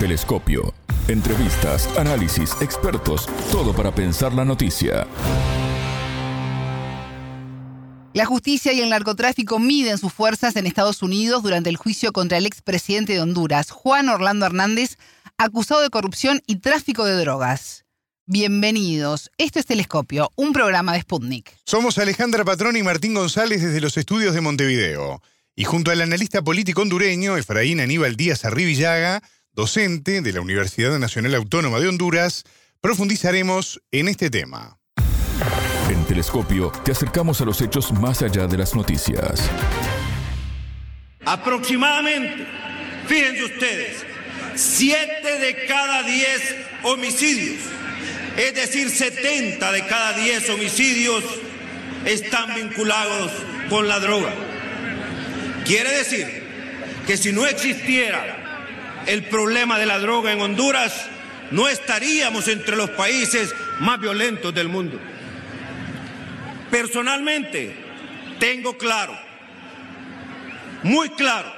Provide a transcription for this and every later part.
Telescopio. Entrevistas, análisis, expertos, todo para pensar la noticia. La justicia y el narcotráfico miden sus fuerzas en Estados Unidos durante el juicio contra el expresidente de Honduras, Juan Orlando Hernández, acusado de corrupción y tráfico de drogas. Bienvenidos. Esto es Telescopio, un programa de Sputnik. Somos Alejandra Patrón y Martín González desde los estudios de Montevideo. Y junto al analista político hondureño Efraín Aníbal Díaz Arribillaga, docente de la Universidad Nacional Autónoma de Honduras, profundizaremos en este tema. En Telescopio te acercamos a los hechos más allá de las noticias. Aproximadamente, fíjense ustedes, 7 de cada 10 homicidios, es decir, 70 de cada 10 homicidios están vinculados con la droga. Quiere decir que si no existiera el problema de la droga en Honduras, no estaríamos entre los países más violentos del mundo. Personalmente, tengo claro, muy claro,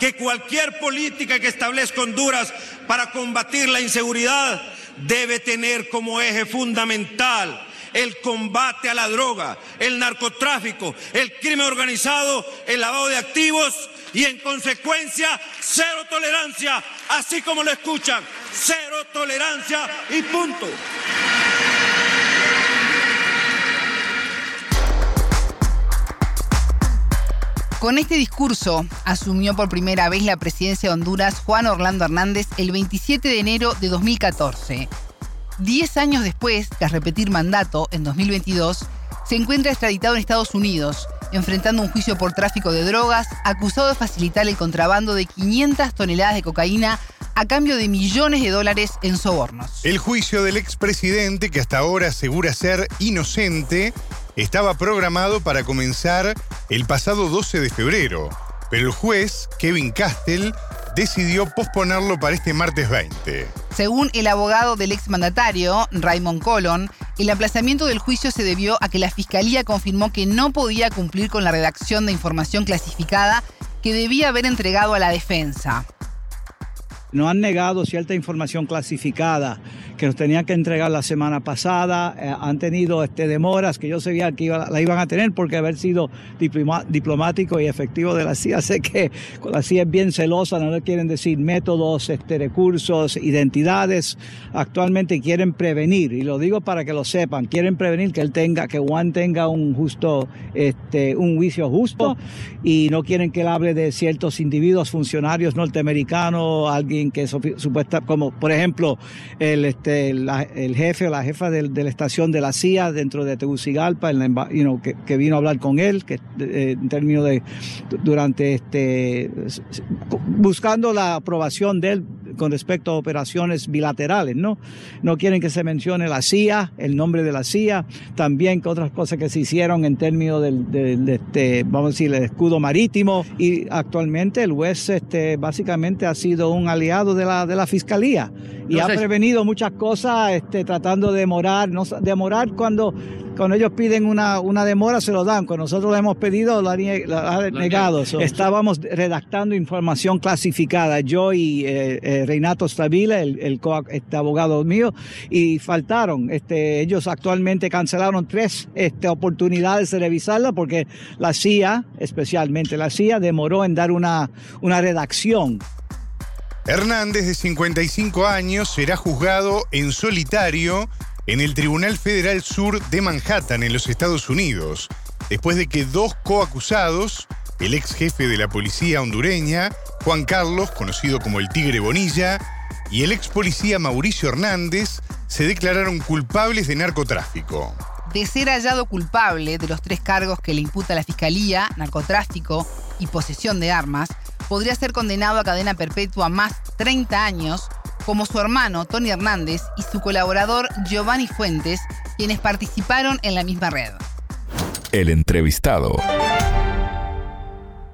que cualquier política que establezca Honduras para combatir la inseguridad debe tener como eje fundamental el combate a la droga, el narcotráfico, el crimen organizado, el lavado de activos y en consecuencia cero tolerancia, así como lo escuchan, cero tolerancia y punto. Con este discurso asumió por primera vez la presidencia de Honduras Juan Orlando Hernández el 27 de enero de 2014. Diez años después, tras repetir mandato en 2022, se encuentra extraditado en Estados Unidos, enfrentando un juicio por tráfico de drogas, acusado de facilitar el contrabando de 500 toneladas de cocaína a cambio de millones de dólares en sobornos. El juicio del expresidente, que hasta ahora asegura ser inocente, estaba programado para comenzar el pasado 12 de febrero, pero el juez, Kevin Castell, decidió posponerlo para este martes 20. Según el abogado del exmandatario, Raymond Colon, el aplazamiento del juicio se debió a que la Fiscalía confirmó que no podía cumplir con la redacción de información clasificada que debía haber entregado a la defensa. Nos han negado cierta información clasificada que nos tenían que entregar la semana pasada. Eh, han tenido este, demoras que yo sabía que la iban a tener porque haber sido diplomático y efectivo de la CIA. Sé que la CIA es bien celosa, no le quieren decir métodos, este, recursos, identidades. Actualmente quieren prevenir, y lo digo para que lo sepan, quieren prevenir que él tenga, que Juan tenga un justo, este, un juicio justo, y no quieren que él hable de ciertos individuos, funcionarios norteamericanos, alguien que es supuesta, como por ejemplo el este, este, el jefe o la jefa de, la estación de la CIA dentro de Tegucigalpa, que, vino a hablar con él, que eh, en términos de durante este buscando la aprobación de él con respecto a operaciones bilaterales, ¿no? No quieren que se mencione la CIA, el nombre de la CIA, también que otras cosas que se hicieron en términos del, este, vamos a decir, el escudo marítimo y actualmente el juez este, básicamente ha sido un aliado de la, de la fiscalía y ha prevenido muchas cosas este, tratando de demorar, no, demorar cuando, cuando ellos piden una, una demora se lo dan, cuando nosotros le hemos pedido lo ha, negado. Estábamos redactando información clasificada, yo y eh, eh, Reinato Stabile, el, el este, abogado mío, y faltaron. Este, ellos actualmente cancelaron tres este, oportunidades de revisarla porque la CIA, especialmente la CIA, demoró en dar una, una redacción Hernández, de 55 años, será juzgado en solitario en el Tribunal Federal Sur de Manhattan, en los Estados Unidos, después de que dos coacusados, el ex jefe de la policía hondureña, Juan Carlos, conocido como el Tigre Bonilla, y el ex policía Mauricio Hernández, se declararon culpables de narcotráfico. De ser hallado culpable de los tres cargos que le imputa la Fiscalía, narcotráfico y posesión de armas, podría ser condenado a cadena perpetua más 30 años, como su hermano Tony Hernández y su colaborador Giovanni Fuentes, quienes participaron en la misma red. El entrevistado.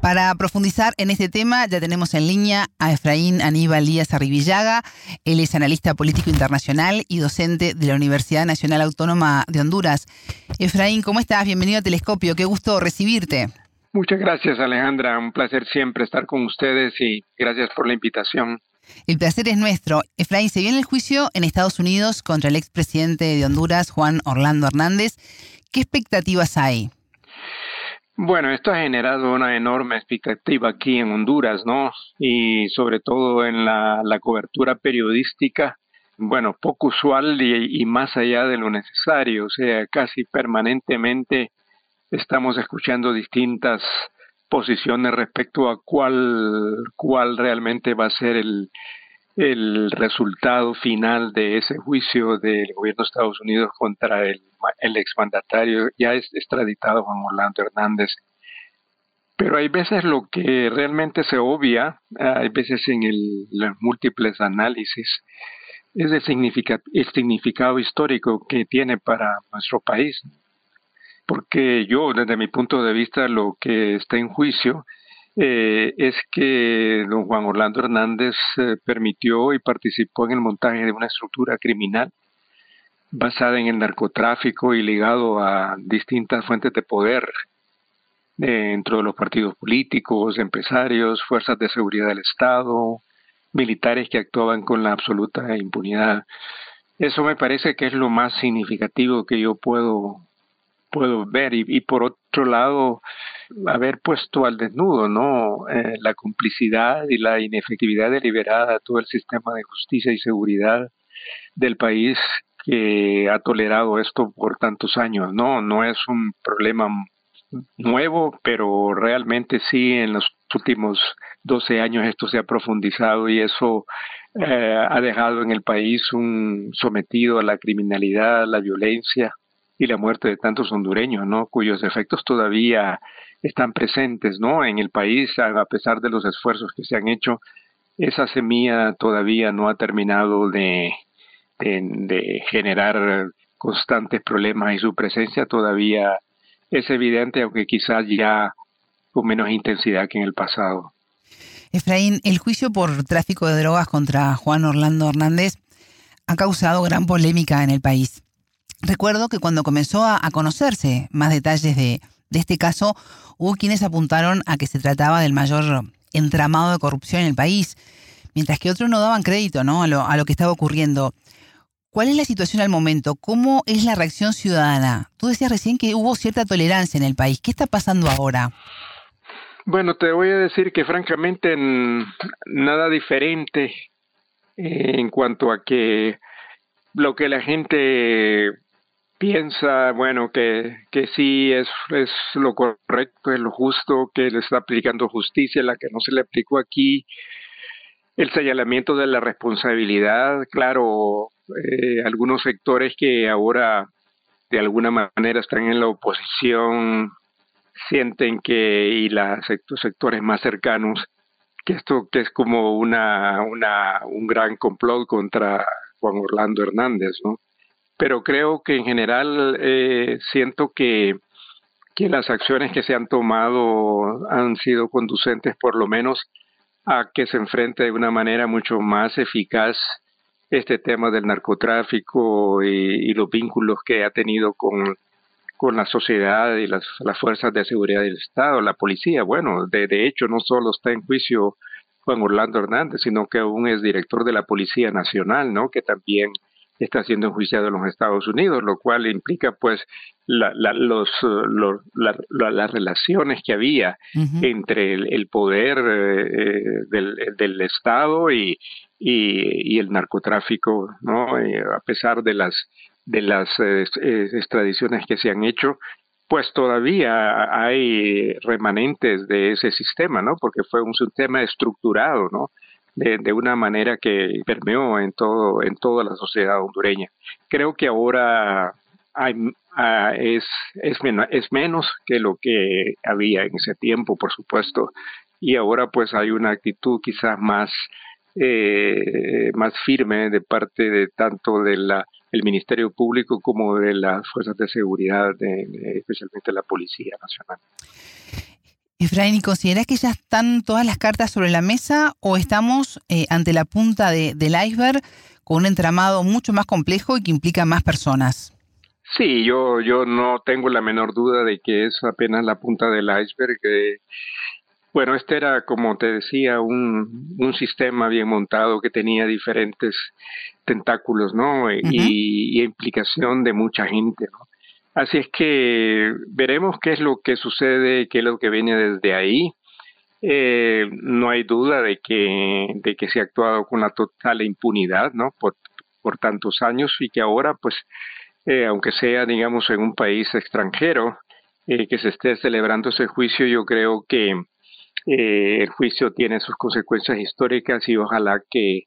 Para profundizar en este tema ya tenemos en línea a Efraín Aníbal Díaz Arribillaga. Él es analista político internacional y docente de la Universidad Nacional Autónoma de Honduras. Efraín, ¿cómo estás? Bienvenido a Telescopio. Qué gusto recibirte. Muchas gracias Alejandra, un placer siempre estar con ustedes y gracias por la invitación. El placer es nuestro. Efraín, se viene el juicio en Estados Unidos contra el expresidente de Honduras, Juan Orlando Hernández. ¿Qué expectativas hay? Bueno, esto ha generado una enorme expectativa aquí en Honduras, ¿no? Y sobre todo en la, cobertura periodística, bueno, poco usual y, y, más allá de lo necesario, o sea, casi permanentemente estamos escuchando distintas posiciones respecto a cuál, cuál realmente va a ser el, el resultado final de ese juicio del gobierno de Estados Unidos contra el, el exmandatario ya extraditado Juan Orlando Hernández. Pero hay veces lo que realmente se obvia, hay veces en el, los múltiples análisis, es el, el significado histórico que tiene para nuestro país. Porque yo, desde mi punto de vista, lo que está en juicio eh, es que don Juan Orlando Hernández eh, permitió y participó en el montaje de una estructura criminal basada en el narcotráfico y ligado a distintas fuentes de poder dentro de los partidos políticos, empresarios, fuerzas de seguridad del Estado, militares que actuaban con la absoluta impunidad. Eso me parece que es lo más significativo que yo puedo puedo ver y por otro lado haber puesto al desnudo, ¿no? Eh, la complicidad y la inefectividad deliberada de todo el sistema de justicia y seguridad del país que ha tolerado esto por tantos años, ¿no? No es un problema nuevo, pero realmente sí en los últimos 12 años esto se ha profundizado y eso eh, ha dejado en el país un sometido a la criminalidad, a la violencia y la muerte de tantos hondureños, ¿no? Cuyos efectos todavía están presentes ¿no? en el país, a pesar de los esfuerzos que se han hecho, esa semilla todavía no ha terminado de, de, generar constantes problemas y su presencia todavía es evidente, aunque quizás ya con menos intensidad que en el pasado. Efraín, el juicio por tráfico de drogas contra Juan Orlando Hernández ha causado gran polémica en el país. Recuerdo que cuando comenzó a, conocerse más detalles de, este caso, hubo quienes apuntaron a que se trataba del mayor entramado de corrupción en el país, mientras que otros no daban crédito ¿no? A, lo, a lo que estaba ocurriendo. ¿Cuál es la situación al momento? ¿Cómo es la reacción ciudadana? Tú decías recién que hubo cierta tolerancia en el país. ¿Qué está pasando ahora? Bueno, te voy a decir que francamente nada diferente eh, en cuanto a que lo que la gente piensa, bueno, que, que sí es, es lo correcto, es lo justo, que le está aplicando justicia, la que no se le aplicó aquí, el señalamiento de la responsabilidad, claro, eh, algunos sectores que ahora de alguna manera están en la oposición sienten que, y los sectores más cercanos, que esto que es como una, una, un gran complot contra Juan Orlando Hernández, ¿no? Pero creo que en general eh, siento que, las acciones que se han tomado han sido conducentes por lo menos a que se enfrente de una manera mucho más eficaz este tema del narcotráfico y, los vínculos que ha tenido con, con la sociedad y las, las, fuerzas de seguridad del Estado, la policía. Bueno, de, de hecho no solo está en juicio Juan Orlando Hernández, sino que aún es director de la Policía Nacional, ¿no? Que también está siendo enjuiciado en los Estados Unidos, lo cual implica pues la, los, las relaciones que había entre el, poder eh, del, del, Estado y, y, el narcotráfico, ¿no? Eh, a pesar de las de las eh, extradiciones que se han hecho, pues todavía hay remanentes de ese sistema, ¿no? Porque fue un sistema estructurado, ¿no? De, una manera que permeó en todo en toda la sociedad hondureña. Creo que ahora hay, ah, es, es, menos que lo que había en ese tiempo, por supuesto, y ahora pues hay una actitud quizás más eh, más firme de parte de tanto de la el Ministerio Público como de las fuerzas de seguridad, especialmente la Policía Nacional. Efraín, ¿y consideras que ya están todas las cartas sobre la mesa o estamos eh, ante la punta del iceberg con un entramado mucho más complejo y que implica más personas? Sí, yo, yo no tengo la menor duda de que es apenas la punta del iceberg. Bueno, este era, como te decía, un, un sistema bien montado que tenía diferentes tentáculos, ¿no? y, implicación de mucha gente, ¿no? Así es que veremos qué es lo que sucede, qué es lo que viene desde ahí. Eh, no hay duda de que, de que se ha actuado con la total impunidad, ¿no? Por, por tantos años y que ahora, pues, eh, aunque sea, digamos, en un país extranjero, eh, que se esté celebrando ese juicio, yo creo que el juicio tiene sus consecuencias históricas y ojalá que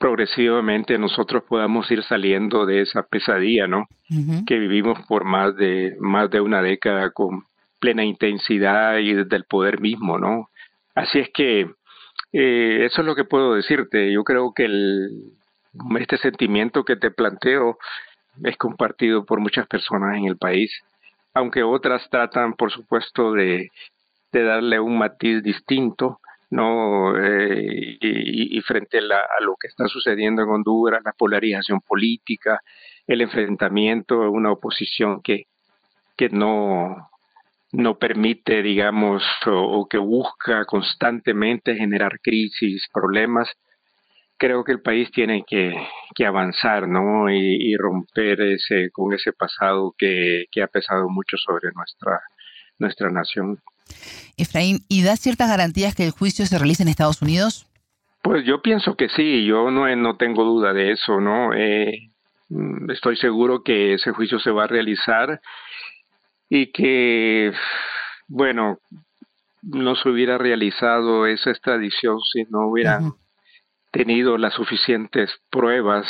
progresivamente nosotros podamos ir saliendo de esa pesadilla, ¿no? Que vivimos por más de más de una década con plena intensidad y desde el poder mismo, ¿no? Así es que eh, eso es lo que puedo decirte. Yo creo que el, este sentimiento que te planteo es compartido por muchas personas en el país, aunque otras tratan, por supuesto, de, de darle un matiz distinto no eh, y, frente a, lo que está sucediendo en Honduras, la polarización política, el enfrentamiento a una oposición que, que no, no permite, digamos, o, que busca constantemente generar crisis, problemas, creo que el país tiene que, que avanzar, ¿no? Y, y, romper ese, con ese pasado que, que ha pesado mucho sobre nuestra, nuestra nación. Efraín, ¿y da ciertas garantías que el juicio se realice en Estados Unidos? Pues yo pienso que sí, yo no, no tengo duda de eso, ¿no? Eh, mm, estoy seguro que ese juicio se va a realizar y que, bueno, no se hubiera realizado esa extradición si no hubieran tenido las suficientes pruebas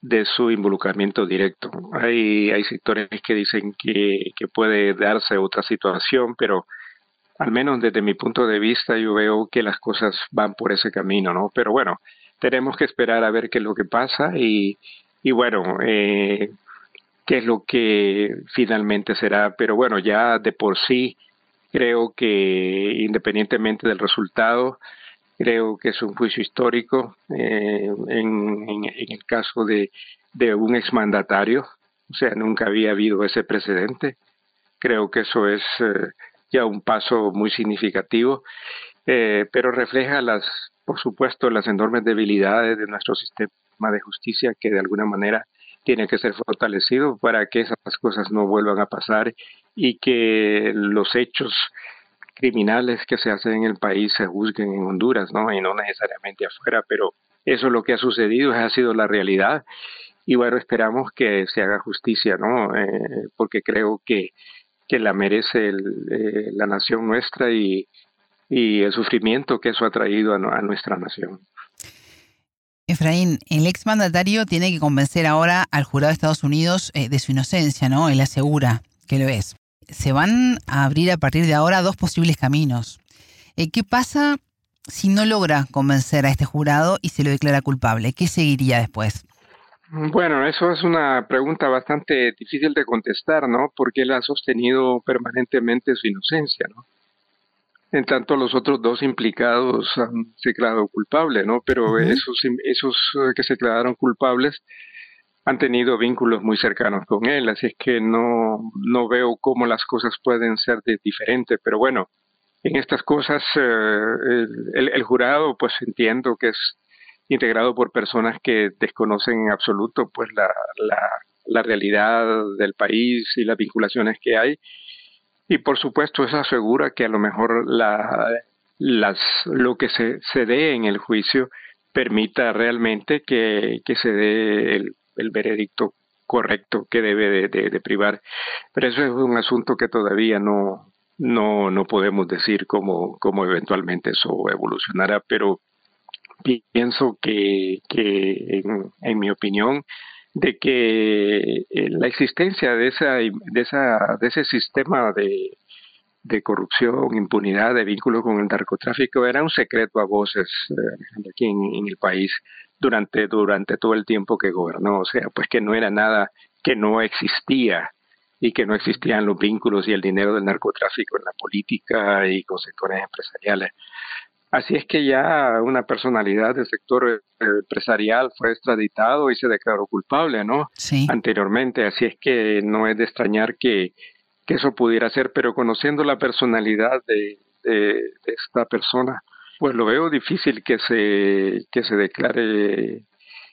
de su involucramiento directo. Hay, hay sectores que dicen que, que puede darse otra situación, pero al menos desde mi punto de vista, yo veo que las cosas van por ese camino, ¿no? Pero bueno, tenemos que esperar a ver qué es lo que pasa y, y bueno, eh, qué es lo que finalmente será. Pero bueno, ya de por sí creo que independientemente del resultado, creo que es un juicio histórico eh, en, en, el caso de, de un exmandatario. O sea, nunca había habido ese precedente. Creo que eso es... Eh, ya un paso muy significativo, eh, pero refleja las, por supuesto, las enormes debilidades de nuestro sistema de justicia que de alguna manera tiene que ser fortalecido para que esas cosas no vuelvan a pasar y que los hechos criminales que se hacen en el país se juzguen en Honduras, ¿no? Y no necesariamente afuera, pero eso es lo que ha sucedido, ha sido la realidad. Y bueno, esperamos que se haga justicia, ¿no? Eh, porque creo que que la merece eh, la nación nuestra y, el sufrimiento que eso ha traído a, nuestra nación. Efraín, el exmandatario tiene que convencer ahora al jurado de Estados Unidos eh, de su inocencia, ¿no? Él asegura que lo es. Se van a abrir a partir de ahora dos posibles caminos. Eh, ¿Qué pasa si no logra convencer a este jurado y se lo declara culpable? ¿Qué seguiría después? Bueno, eso es una pregunta bastante difícil de contestar, ¿no? Porque él ha sostenido permanentemente su inocencia, ¿no? En tanto, los otros dos implicados han declarado culpables, ¿no? Pero esos, esos eh, que se declararon culpables han tenido vínculos muy cercanos con él, así es que no, no veo cómo las cosas pueden ser de diferente, pero bueno, en estas cosas eh, el, jurado, pues entiendo que es integrado por personas que desconocen en absoluto pues la, la, realidad del país y las vinculaciones que hay. Y por supuesto eso asegura que a lo mejor la, las, lo que se, se dé en el juicio permita realmente que, que se dé el, el, veredicto correcto que debe de, de, privar. Pero eso es un asunto que todavía no, no, no podemos decir cómo, cómo eventualmente eso evolucionará, pero pienso que, que en, mi opinión, de que eh, la existencia de esa, de esa, de ese sistema de, de corrupción, impunidad, de vínculo con el narcotráfico era un secreto a voces eh, aquí en, el país durante, durante todo el tiempo que gobernó. O sea, pues que no era nada que no existía y que no existían los vínculos y el dinero del narcotráfico en la política y con sectores empresariales. Así es que ya una personalidad del sector eh, empresarial fue extraditado y se declaró culpable, ¿no? Sí. Anteriormente, así es que no es de extrañar que, eso pudiera ser, pero conociendo la personalidad de, de, esta persona, pues lo veo difícil que se, que se declare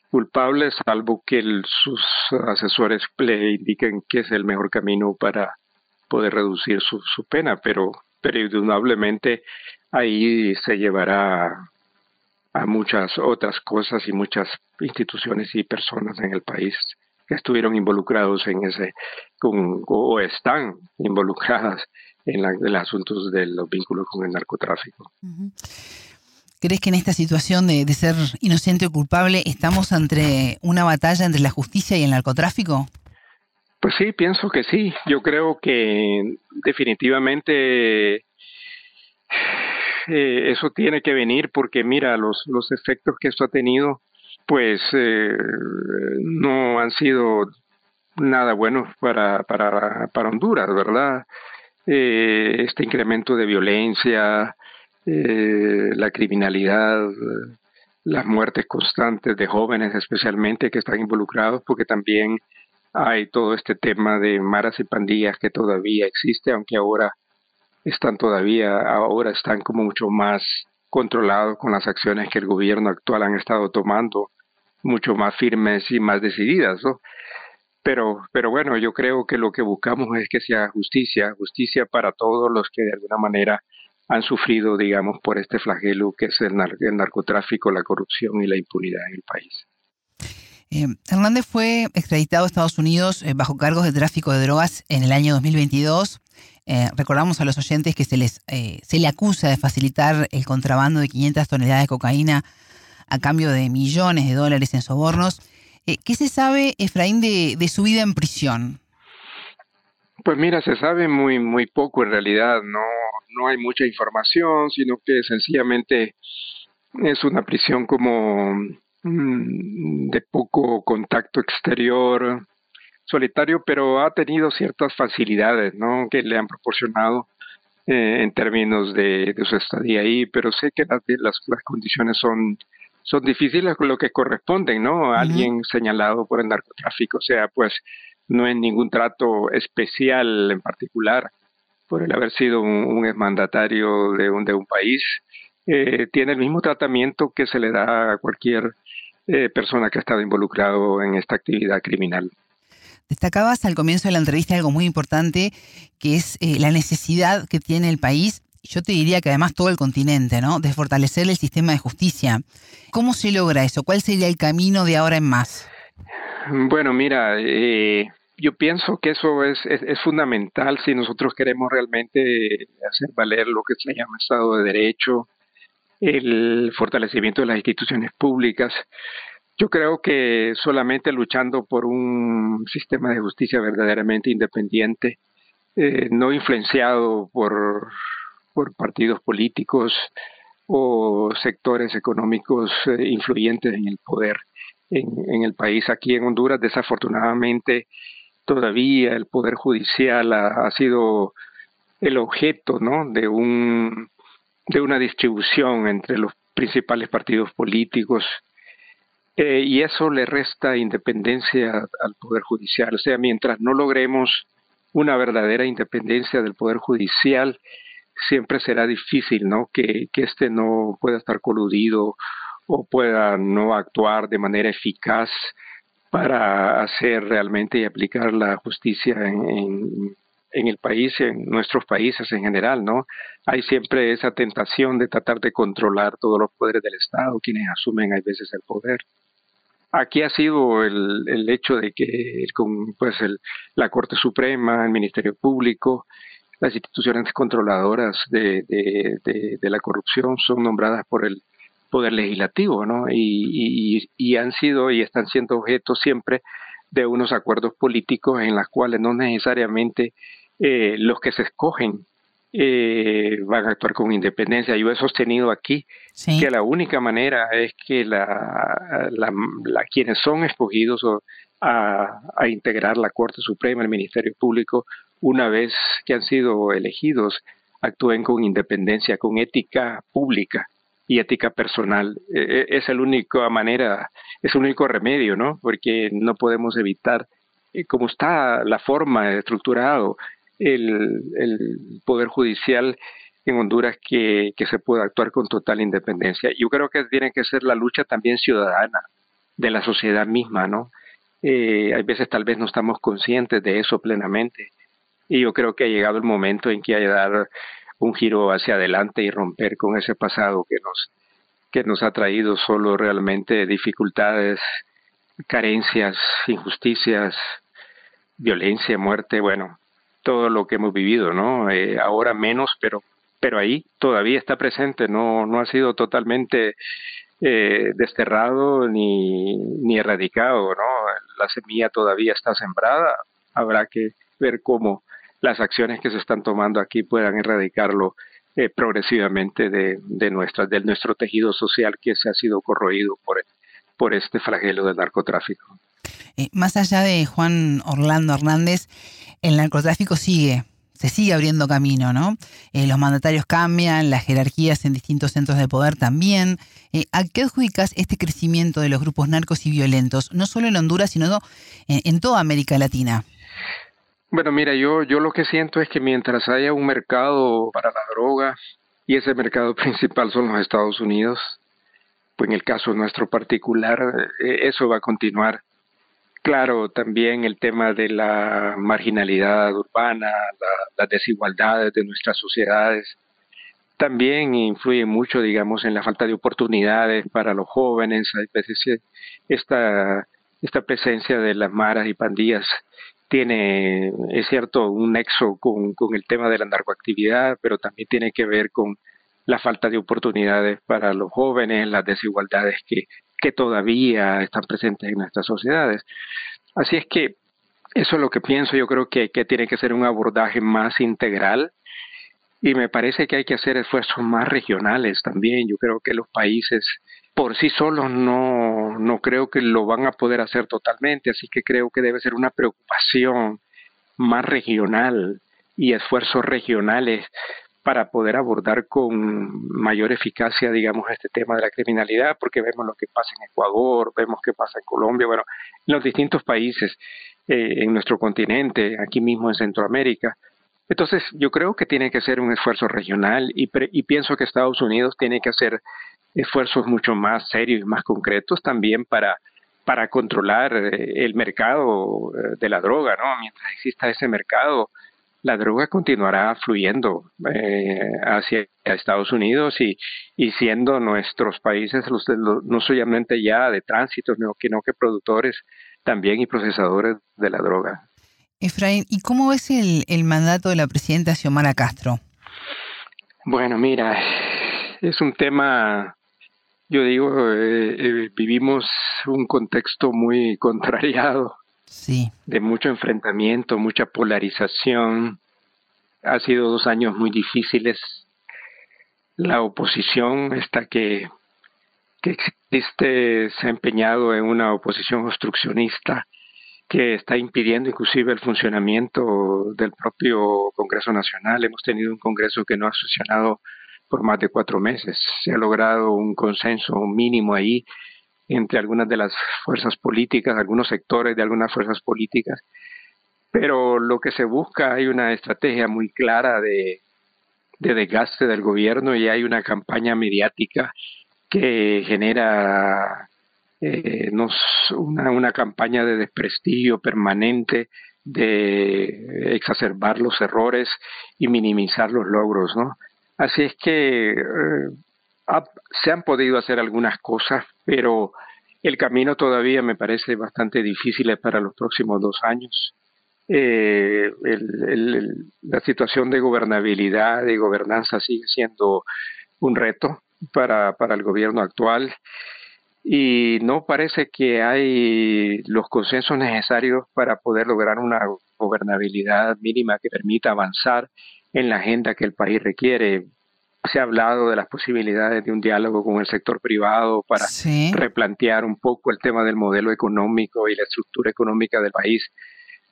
culpable, salvo que sus asesores le indiquen que es el mejor camino para poder reducir su, su pena, pero, pero indudablemente ahí se llevará a muchas otras cosas y muchas instituciones y personas en el país que estuvieron involucrados en ese o están involucradas en, la, los asuntos de los vínculos con el narcotráfico. ¿Crees que en esta situación de, de, ser inocente o culpable estamos entre una batalla entre la justicia y el narcotráfico? Pues sí, pienso que sí. Yo creo que definitivamente eh, eso tiene que venir porque mira, los, los efectos que esto ha tenido, pues eh, no han sido nada buenos para, para, para Honduras, ¿verdad? Eh, este incremento de violencia, la criminalidad, las muertes constantes de jóvenes especialmente que están involucrados, porque también hay todo este tema de maras y pandillas que todavía existe, aunque ahora están todavía, ahora están como mucho más controlados con las acciones que el gobierno actual han estado tomando, mucho más firmes y más decididas, ¿no? Pero, pero bueno, yo creo que lo que buscamos es que sea justicia, justicia para todos los que de alguna manera han sufrido, digamos, por este flagelo que es el, narcotráfico, la corrupción y la impunidad en el país. Eh, Hernández fue extraditado a Estados Unidos eh, bajo cargos de tráfico de drogas en el año 2022. Eh, recordamos a los oyentes que se, les, eh, se le acusa de facilitar el contrabando de 500 toneladas de cocaína a cambio de millones de dólares en sobornos. Eh, ¿Qué se sabe, Efraín, de, de, su vida en prisión? Pues mira, se sabe muy, muy poco en realidad. No, no hay mucha información, sino que sencillamente es una prisión como mm, de poco contacto exterior, solitario, pero ha tenido ciertas facilidades, ¿no? Que le han proporcionado eh, en términos de, su estadía ahí, pero sé que las, las, condiciones son son difíciles con lo que corresponden, ¿no? Alguien señalado por el narcotráfico, o sea, pues no es ningún trato especial en particular por el haber sido un, un exmandatario de un, de un país, eh, tiene el mismo tratamiento que se le da a cualquier eh, persona que ha estado involucrado en esta actividad criminal. Destacabas al comienzo de la entrevista algo muy importante, que es eh, la necesidad que tiene el país, yo te diría que además todo el continente, ¿no? De fortalecer el sistema de justicia. ¿Cómo se logra eso? ¿Cuál sería el camino de ahora en más? Bueno, mira, eh, yo pienso que eso es, es, fundamental si nosotros queremos realmente hacer valer lo que se llama Estado de Derecho, el fortalecimiento de las instituciones públicas. Yo creo que solamente luchando por un sistema de justicia verdaderamente independiente, eh, no influenciado por, partidos políticos o sectores económicos eh, influyentes en el poder en, el país. Aquí en Honduras, desafortunadamente, todavía el poder judicial ha, sido el objeto de, un, de una distribución entre los principales partidos políticos eh, y eso le resta independencia al Poder Judicial. O sea, mientras no logremos una verdadera independencia del Poder Judicial, siempre será difícil, ¿no? Que, este no pueda estar coludido o pueda no actuar de manera eficaz para hacer realmente y aplicar la justicia en, en, en, el país, en nuestros países en general, ¿no? Hay siempre esa tentación de tratar de controlar todos los poderes del Estado, quienes asumen a veces el poder. Aquí ha sido el, el hecho de que pues el, la Corte Suprema, el Ministerio Público, las instituciones controladoras de, de, de, la corrupción son nombradas por el Poder Legislativo, ¿no? Y, y, y, han sido y están siendo objeto siempre de unos acuerdos políticos en los cuales no necesariamente eh, los que se escogen eh, van a actuar con independencia. Yo he sostenido aquí que la única manera es que la, la, quienes son escogidos a, a, integrar la Corte Suprema, el Ministerio Público, una vez que han sido elegidos, actúen con independencia, con ética pública y ética personal. E, e, es la única manera, es el único remedio, ¿no? Porque no podemos evitar, eh, como está la forma estructurado, el, Poder Judicial en Honduras que, que se pueda actuar con total independencia. Yo creo que tiene que ser la lucha también ciudadana de la sociedad misma, ¿no? Eh, hay veces tal vez no estamos conscientes de eso plenamente y yo creo que ha llegado el momento en que hay que dar un giro hacia adelante y romper con ese pasado que nos que nos ha traído solo realmente dificultades, carencias, injusticias, violencia, muerte, bueno, todo lo que hemos vivido, ¿no? Eh, ahora menos, pero pero ahí todavía está presente, no no ha sido totalmente eh, desterrado ni, ni erradicado, ¿no? La semilla todavía está sembrada, habrá que ver cómo las acciones que se están tomando aquí puedan erradicarlo eh, progresivamente de, de, nuestra, de nuestro tejido social que se ha sido corroído por, por este flagelo del narcotráfico. Eh, más allá de Juan Orlando Hernández, el narcotráfico sigue se sigue abriendo camino, ¿no? Eh, los mandatarios cambian, las jerarquías en distintos centros de poder también. Eh, ¿A qué adjudicas este crecimiento de los grupos narcos y violentos, no solo en Honduras, sino en, toda América Latina? Bueno, mira, yo, yo lo que siento es que mientras haya un mercado para la droga, y ese mercado principal son los Estados Unidos, pues en el caso nuestro particular, eso va a continuar Claro, también el tema de la marginalidad urbana, las desigualdades de nuestras sociedades, también influye mucho, digamos, en la falta de oportunidades para los jóvenes. Hay veces esta, esta presencia de las maras y pandillas tiene, es cierto, un nexo con, con el tema de la narcoactividad, pero también tiene que ver con la falta de oportunidades para los jóvenes, las desigualdades que que todavía están presentes en nuestras sociedades. Así es que eso es lo que pienso, yo creo que, que tiene que ser un abordaje más integral y me parece que hay que hacer esfuerzos más regionales también. Yo creo que los países por sí solos no, no creo que lo van a poder hacer totalmente, así que creo que debe ser una preocupación más regional y esfuerzos regionales para poder abordar con mayor eficacia, digamos, este tema de la criminalidad, porque vemos lo que pasa en Ecuador, vemos qué pasa en Colombia, bueno, en los distintos países eh, en nuestro continente, aquí mismo en Centroamérica. Entonces, yo creo que tiene que ser un esfuerzo regional y, pienso que Estados Unidos tiene que hacer esfuerzos mucho más serios y más concretos también para para controlar eh, el mercado eh, de la droga, ¿no? Mientras exista ese mercado, la droga continuará fluyendo eh, hacia Estados Unidos y, y siendo nuestros países los, no solamente ya de tránsito, sino que, no que productores también y procesadores de la droga. Efraín, ¿y cómo ves el, el mandato de la presidenta Xiomara Castro? Bueno, mira, es un tema, yo digo, eh, eh, vivimos un contexto muy contrariado de mucho enfrentamiento, mucha polarización. Ha sido dos años muy difíciles. La oposición está que, que existe se ha empeñado en una oposición obstruccionista que está impidiendo inclusive el funcionamiento del propio Congreso Nacional. Hemos tenido un Congreso que no ha sesionado por más de cuatro meses. Se ha logrado un consenso mínimo ahí entre algunas de las fuerzas políticas, algunos sectores de algunas fuerzas políticas, pero lo que se busca hay una estrategia muy clara de, desgaste del gobierno y hay una campaña mediática que genera eh, una, una campaña de desprestigio permanente, de exacerbar los errores y minimizar los logros, ¿no? Así es que eh, se han podido hacer algunas cosas, pero el camino todavía me parece bastante difícil para los próximos dos años. Eh, la situación de gobernabilidad y gobernanza sigue siendo un reto para, para el gobierno actual y no parece que hay los consensos necesarios para poder lograr una gobernabilidad mínima que permita avanzar en la agenda que el país requiere se ha hablado de las posibilidades de un diálogo con el sector privado para replantear un poco el tema del modelo económico y la estructura económica del país,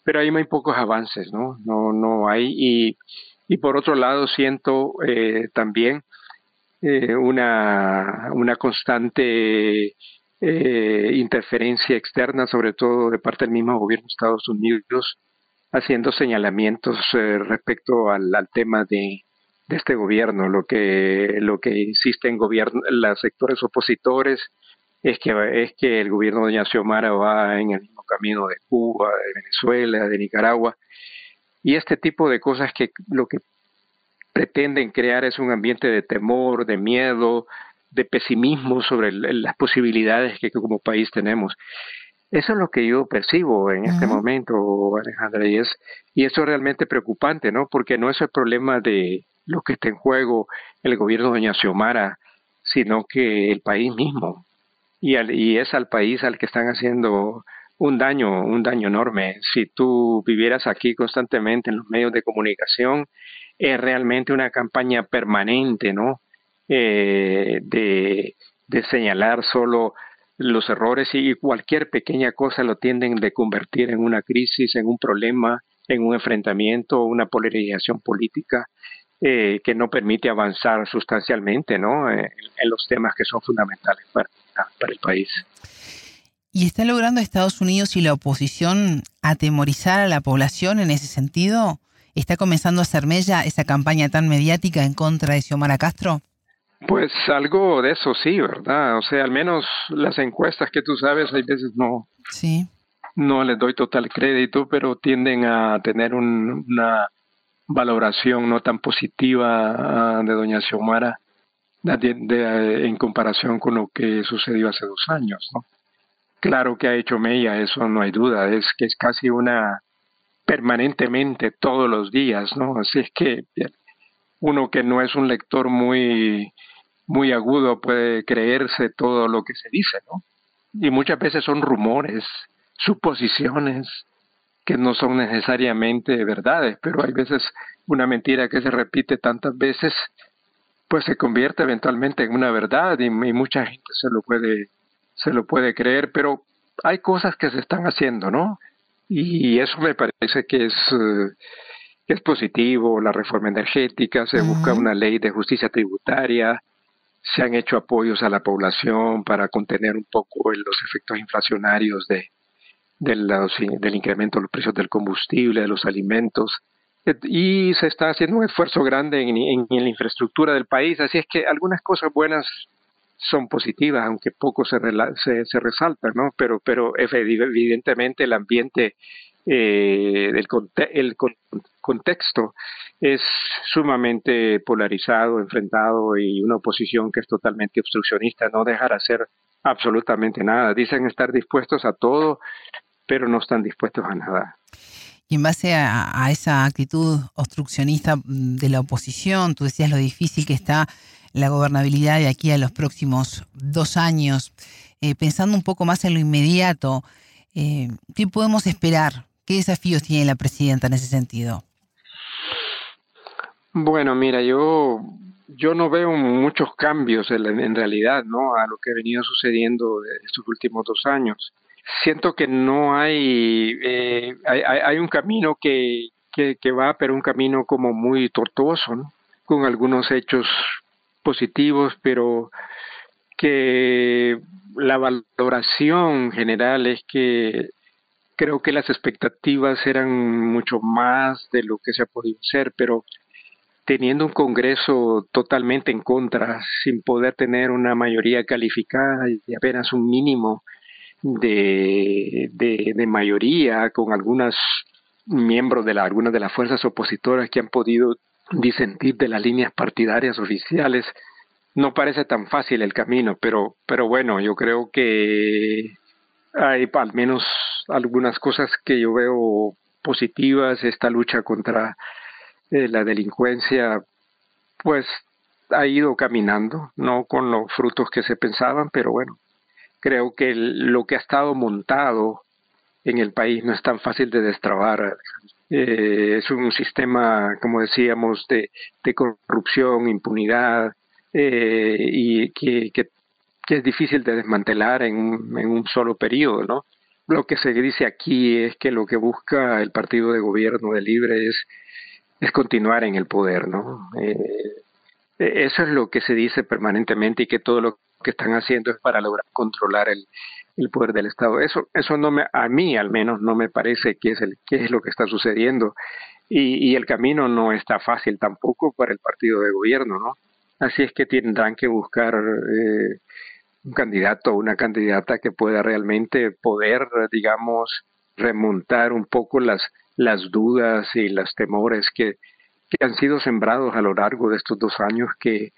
pero ahí hay pocos avances, ¿no? No, no hay. Y, y por otro lado, siento eh, también eh, una, una constante eh, interferencia externa, sobre todo de parte del mismo gobierno de Estados Unidos, haciendo señalamientos respecto al tema de de este gobierno. Lo que, lo que insiste en gobierno, los sectores opositores es que, es que el gobierno de Doña Xiomara va en el mismo camino de Cuba, de Venezuela, de Nicaragua. Y este tipo de cosas que lo que pretenden crear es un ambiente de temor, de miedo, de pesimismo sobre las posibilidades que, como país tenemos. Eso es lo que yo percibo en este momento, Alejandra, y, es, y eso es realmente preocupante, ¿no? Porque no es el problema de lo que está en juego el gobierno de Doña Xiomara, sino que el país mismo. Y, y es al país al que están haciendo un daño, un daño enorme. Si tú vivieras aquí constantemente en los medios de comunicación, es realmente una campaña permanente, ¿no? Eh, de, de señalar solo los errores y cualquier pequeña cosa lo tienden de convertir en una crisis, en un problema, en un enfrentamiento, una polarización política eh, que no permite avanzar sustancialmente ¿no? Eh, en, los temas que son fundamentales para, para el país. ¿Y está logrando Estados Unidos y la oposición atemorizar a la población en ese sentido? ¿Está comenzando a hacer mella esa campaña tan mediática en contra de Xiomara Castro? Pues algo de eso sí, ¿verdad? O sea, al menos las encuestas que tú sabes, hay veces no. Sí. No les doy total crédito, pero tienden a tener una valoración no tan positiva ah, de doña Xiomara en comparación con lo que sucedió hace dos años. Claro que ha hecho mella, eso no hay duda, es que es casi una permanentemente todos los días, ¿no? Así es que uno que no es un lector muy muy agudo puede creerse todo lo que se dice, ¿no? Y muchas veces son rumores, suposiciones que no son necesariamente verdades, pero hay veces una mentira que se repite tantas veces, pues se convierte eventualmente en una verdad y, mucha gente se lo puede se lo puede creer, pero hay cosas que se están haciendo, ¿no? Y eso me parece que es eh, que es positivo, la reforma energética, se busca una ley de justicia tributaria, se han hecho apoyos a la población para contener un poco los efectos inflacionarios de, del incremento de los precios del combustible, de los alimentos. Y se está haciendo un esfuerzo grande en, la infraestructura del país, así es que algunas cosas buenas son positivas, aunque poco se, se, se resaltan, ¿no? Pero, pero evidentemente el ambiente eh, el, el contexto es sumamente polarizado, enfrentado y una oposición que es totalmente obstruccionista, no dejar hacer absolutamente nada. Dicen estar dispuestos a todo, pero no están dispuestos a nada. Y en base a, esa actitud obstruccionista de la oposición, tú decías lo difícil que está la gobernabilidad de aquí a los próximos dos años. Eh, pensando un poco más en lo inmediato, eh, ¿qué podemos esperar ¿Qué desafíos tiene la presidenta en ese sentido? Bueno, mira, yo yo no veo muchos cambios en, realidad, ¿no? A lo que ha venido sucediendo estos últimos dos años. Siento que no hay, eh, hay, un camino que, que, va, pero un camino como muy tortuoso. Con algunos hechos positivos, pero que la valoración general es que creo que las expectativas eran mucho más de lo que se ha podido hacer, pero teniendo un Congreso totalmente en contra, sin poder tener una mayoría calificada y apenas un mínimo de, de, mayoría, con algunos miembros de algunas de las fuerzas opositoras que han podido disentir de las líneas partidarias oficiales, no parece tan fácil el camino, pero, pero bueno, yo creo que hay al menos algunas cosas que yo veo positivas. Esta lucha contra eh, la delincuencia, pues ha ido caminando, no con los frutos que se pensaban, pero bueno, creo que lo que ha estado montado en el país no es tan fácil de destrabar. Eh, es un sistema, como decíamos, de, corrupción, impunidad, eh, y que, que, que, es difícil de desmantelar en un, en un solo periodo, ¿no? Lo que se dice aquí es que lo que busca el partido de gobierno de Libre es, es continuar en el poder, ¿no? Eh, eso es lo que se dice permanentemente y que todo lo que están haciendo es para lograr controlar el, el poder del Estado. Eso, eso no me, a mí al menos no me parece que es el, que es lo que está sucediendo. y, el camino no está fácil tampoco para el partido de gobierno, ¿no? Así es que tendrán que buscar eh, un candidato o una candidata que pueda realmente poder, digamos, remontar un poco las, las dudas y los temores que, que han sido sembrados a lo largo de estos dos años que,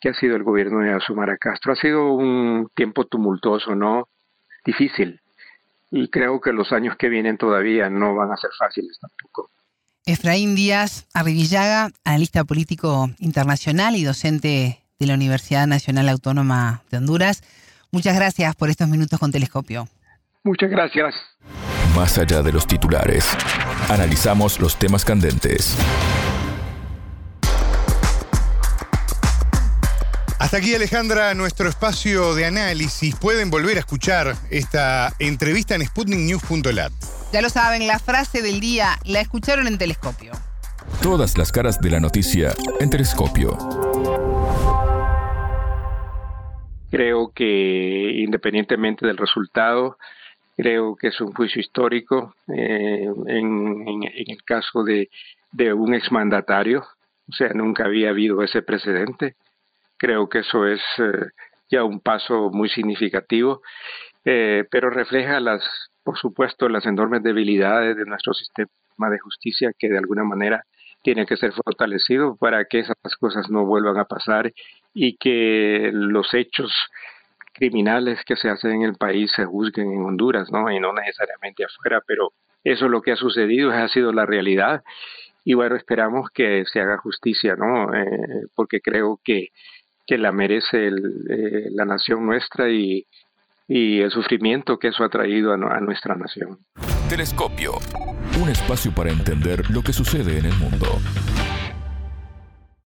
que ha sido el gobierno de Azumara Castro. Ha sido un tiempo tumultuoso, ¿no? Difícil. Y creo que los años que vienen todavía no van a ser fáciles tampoco. Efraín Díaz Arribillaga, analista político internacional y docente de la Universidad Nacional Autónoma de Honduras. Muchas gracias por estos minutos con Telescopio. Muchas gracias. Más allá de los titulares, analizamos los temas candentes. Hasta aquí Alejandra, nuestro espacio de análisis. Pueden volver a escuchar esta entrevista en sputniknews.lat. Ya lo saben, la frase del día la escucharon en Telescopio. Todas las caras de la noticia en Telescopio. Creo que independientemente del resultado, creo que es un juicio histórico eh, en, el caso de, un exmandatario. O sea, nunca había habido ese precedente. Creo que eso es eh, ya un paso muy significativo, eh, pero refleja las por supuesto, las enormes debilidades de nuestro sistema de justicia que de alguna manera tiene que ser fortalecido para que esas cosas no vuelvan a pasar y que los hechos criminales que se hacen en el país se juzguen en Honduras, ¿no? Y no necesariamente afuera, pero eso es lo que ha sucedido, ha sido la realidad. Y bueno, esperamos que se haga justicia, ¿no? Eh, porque creo que, que la merece eh, la nación nuestra y, y el sufrimiento que eso ha traído a, a nuestra nación. Telescopio, un espacio para entender lo que sucede en el mundo.